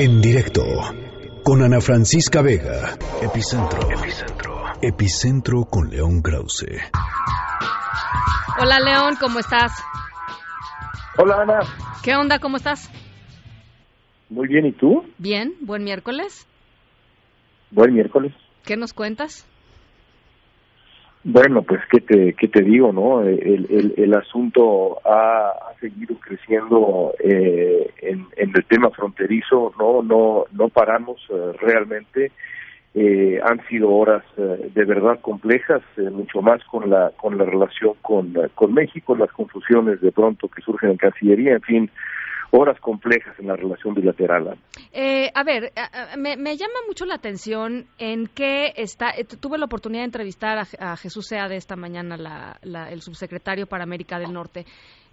En directo con Ana Francisca Vega. Epicentro. Epicentro. Epicentro con León Krause. Hola León, ¿cómo estás? Hola Ana. ¿Qué onda? ¿Cómo estás? Muy bien, ¿y tú? Bien, buen miércoles. Buen miércoles. ¿Qué nos cuentas? Bueno, pues qué te, qué te digo, ¿no? El, el, el asunto ha, ha, seguido creciendo eh, en, en, el tema fronterizo, no, no, no paramos eh, realmente. Eh, han sido horas eh, de verdad complejas, mucho más con la con la relación con, con México, las confusiones de pronto que surgen en Cancillería, en fin, horas complejas en la relación bilateral. Eh, a ver, me, me, llama mucho la atención en que está. Eh, tuve la oportunidad de entrevistar a, a Jesús Sea de esta mañana, la, la, el subsecretario para América del Norte.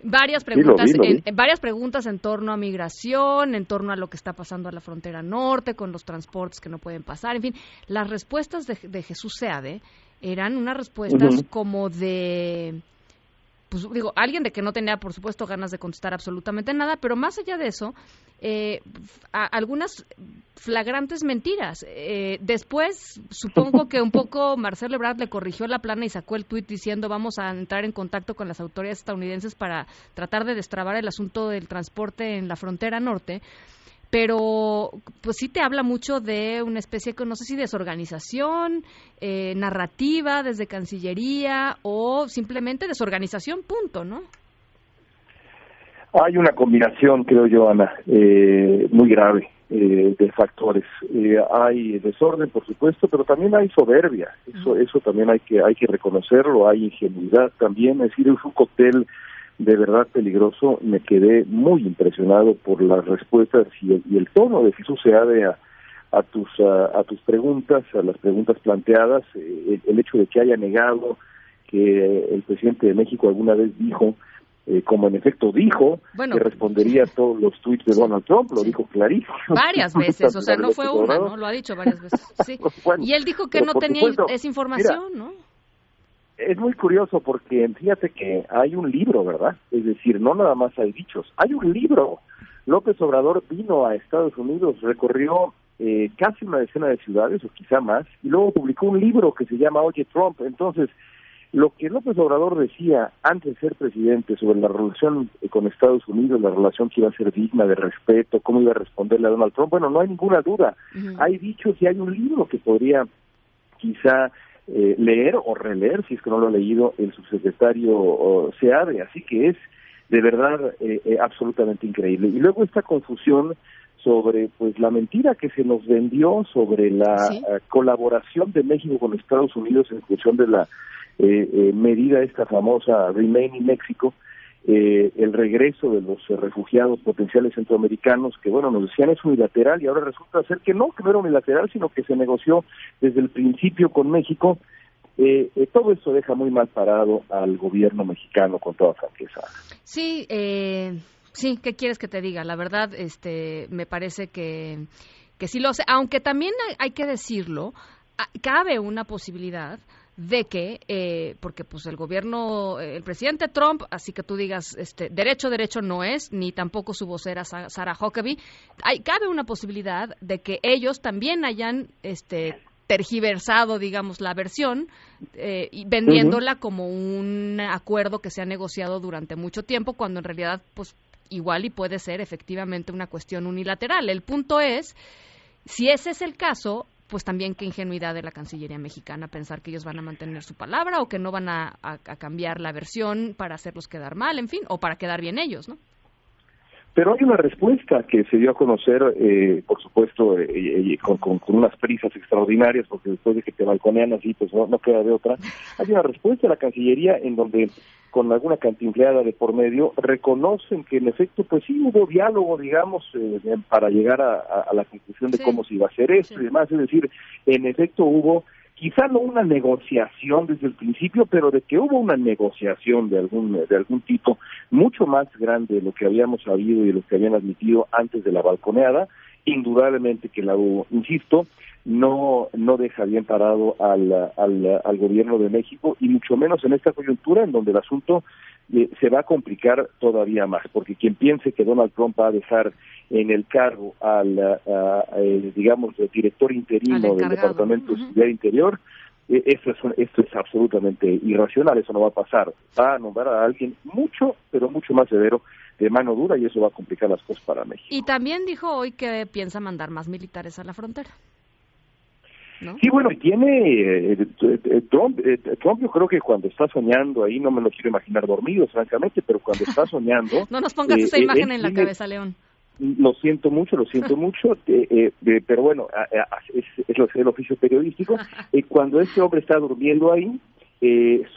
Varias preguntas, dilo, dilo. En, varias preguntas en torno a migración, en torno a lo que está pasando a la frontera norte, con los transportes que no pueden pasar, en fin, las respuestas de, de Jesús Seade eran unas respuestas uh -huh. como de pues digo, alguien de que no tenía, por supuesto, ganas de contestar absolutamente nada, pero más allá de eso, eh, algunas flagrantes mentiras. Eh, después, supongo que un poco Marcelo Ebrard le corrigió la plana y sacó el tuit diciendo vamos a entrar en contacto con las autoridades estadounidenses para tratar de destrabar el asunto del transporte en la frontera norte pero pues sí te habla mucho de una especie de, no sé si desorganización, eh, narrativa desde Cancillería o simplemente desorganización, punto, ¿no? Hay una combinación, creo yo, Ana, eh, muy grave eh, de factores. Eh, hay desorden, por supuesto, pero también hay soberbia. Eso, eso también hay que hay que reconocerlo. Hay ingenuidad también. Es decir, es un cóctel de verdad peligroso. Me quedé muy impresionado por las respuestas y el, y el tono de Jesús Seade a, a tus a, a, tus preguntas, a las preguntas planteadas, eh, el, el, hecho de que haya negado que el presidente de México alguna vez dijo, eh, como en efecto dijo, bueno, que respondería a todos los tweets de Donald Trump, lo dijo clarísimo. Varias veces, o sea, no fue una, ¿no? Lo ha dicho varias veces. Sí. bueno, y él dijo que no tenía supuesto, esa información, mira, ¿no? Es muy curioso porque fíjate que hay un libro, ¿verdad? Es decir, no nada más hay dichos, hay un libro. López Obrador vino a Estados Unidos, recorrió eh, casi una decena de ciudades o quizá más, y luego publicó un libro que se llama Oye Trump. Entonces, lo que López Obrador decía antes de ser presidente sobre la relación con Estados Unidos, la relación que iba a ser digna de respeto, cómo iba a responderle a Donald Trump, bueno, no hay ninguna duda. Uh -huh. Hay dichos y hay un libro que podría quizá eh, leer o releer, si es que no lo ha leído, el subsecretario Seade, así que es de verdad eh, eh, absolutamente increíble. Y luego esta confusión sobre pues la mentira que se nos vendió sobre la ¿Sí? uh, colaboración de México con Estados Unidos en función de la eh, medida esta famosa Remain in México, eh, el regreso de los eh, refugiados potenciales centroamericanos, que bueno, nos decían es unilateral y ahora resulta ser que no, que no era unilateral, sino que se negoció desde el principio con México. Eh, todo esto deja muy mal parado al gobierno mexicano, con toda franqueza. Sí, sí, ¿qué quieres que te diga? La verdad, este, me parece que, que sí lo sé, aunque también hay, hay que decirlo, cabe una posibilidad de que, eh, porque pues el gobierno, el presidente Trump, así que tú digas, este, derecho, derecho no es, ni tampoco su vocera Sarah Huckabee, hay, cabe una posibilidad de que ellos también hayan, este, tergiversado, digamos, la versión, eh, y vendiéndola uh -huh. como un acuerdo que se ha negociado durante mucho tiempo, cuando en realidad, pues, igual y puede ser efectivamente una cuestión unilateral. El punto es, si ese es el caso, pues también qué ingenuidad de la Cancillería mexicana pensar que ellos van a mantener su palabra o que no van a, a, a, cambiar la versión para hacerlos quedar mal, en fin, o para quedar bien ellos, ¿no? Pero hay una respuesta que se dio a conocer, eh, por supuesto, eh, eh, con, con, con, unas prisas extraordinarias, porque después de que te balconean así, pues no, no queda de otra. Hay una respuesta de la Cancillería en donde con alguna cantinfleada de por medio, reconocen que en efecto, pues sí hubo diálogo, digamos, eh, para llegar a, a, la conclusión de sí. cómo se iba a hacer esto sí. y demás. Es decir, en efecto hubo, quizá no una negociación desde el principio, pero de que hubo una negociación de algún, de algún tipo mucho más grande de lo que habíamos sabido y de lo que habían admitido antes de la balconeada, indudablemente que la hubo. Insisto, no no deja bien parado al, al, al, gobierno de México y mucho menos en esta coyuntura en donde el asunto eh, se va a complicar todavía más, porque quien piense que Donald Trump va a dejar en el cargo al, digamos, el director interino del Departamento de Seguridad Interior, eh, eso es, esto es absolutamente irracional, eso no va a pasar. Va a nombrar a alguien mucho, pero mucho más severo, de mano dura, y eso va a complicar las cosas para México. Y también dijo hoy que piensa mandar más militares a la frontera. Sí, bueno, tiene eh, eh, Trump, Trump yo creo que cuando está soñando, ahí no me lo quiero imaginar dormido, francamente, pero cuando está soñando... no nos pongas esa imagen en la cabeza, León. Lo siento mucho, lo siento mucho, eh, eh, pero bueno, es, es, lo, el oficio periodístico. Eh, cuando ese hombre está durmiendo ahí,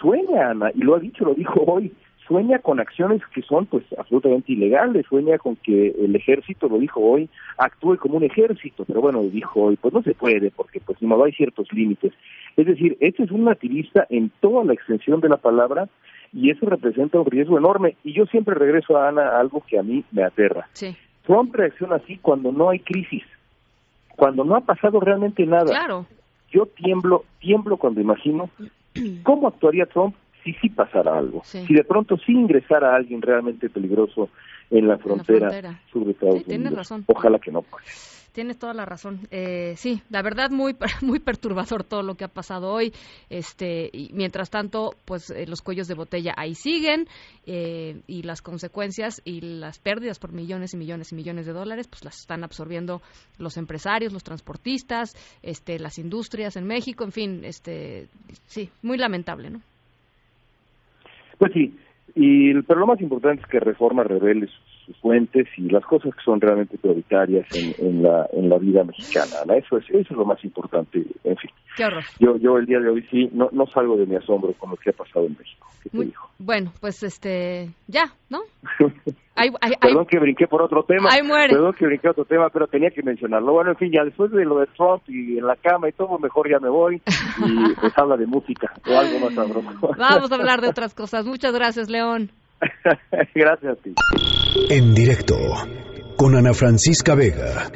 sueña, Ana, y lo ha dicho, lo dijo hoy, sueña con acciones que son pues absolutamente ilegales, sueña con que el ejército, lo dijo hoy, actúe como un ejército, pero bueno, dijo hoy, pues no se puede, porque pues no hay ciertos límites. Es decir, este es un nativista en toda la extensión de la palabra, y eso representa un riesgo enorme. Y yo siempre regreso a Ana a algo que a mí me aterra. Sí. Trump reacciona así cuando no hay crisis, cuando no ha pasado realmente nada. Claro. Yo tiemblo, tiemblo cuando imagino cómo actuaría Trump si sí pasara algo, si de pronto sí ingresara alguien realmente peligroso en la frontera, sobre Estados Razón. Ojalá que no pase. Tienes toda la razón. Eh, sí, la verdad muy muy perturbador todo lo que ha pasado hoy. Este y mientras tanto, pues eh, los cuellos de botella ahí siguen eh, y las consecuencias y las pérdidas por millones y millones y millones de dólares, pues las están absorbiendo los empresarios, los transportistas, este, las industrias en México, en fin, este, sí, muy lamentable, ¿no? Pues sí, y, pero lo más importante es que Reforma revele fuentes y las cosas que son realmente prioritarias en, la, en la vida mexicana. Eso, es, eso es lo más importante. En fin, Qué. Yo, yo el día de hoy sí, no, no salgo de mi asombro con lo que ha pasado en México. Bueno, pues este, ya, ¿no? Perdón que brinqué por otro tema. Perdón que brinqué otro tema, pero tenía que mencionarlo. Bueno, en fin, ya después de lo de Trump y en la cama y todo, mejor ya me voy y pues habla de música o algo más sabroso. Vamos a hablar de otras cosas. Muchas gracias, León. gracias a ti. En directo con Ana Francisca Vega.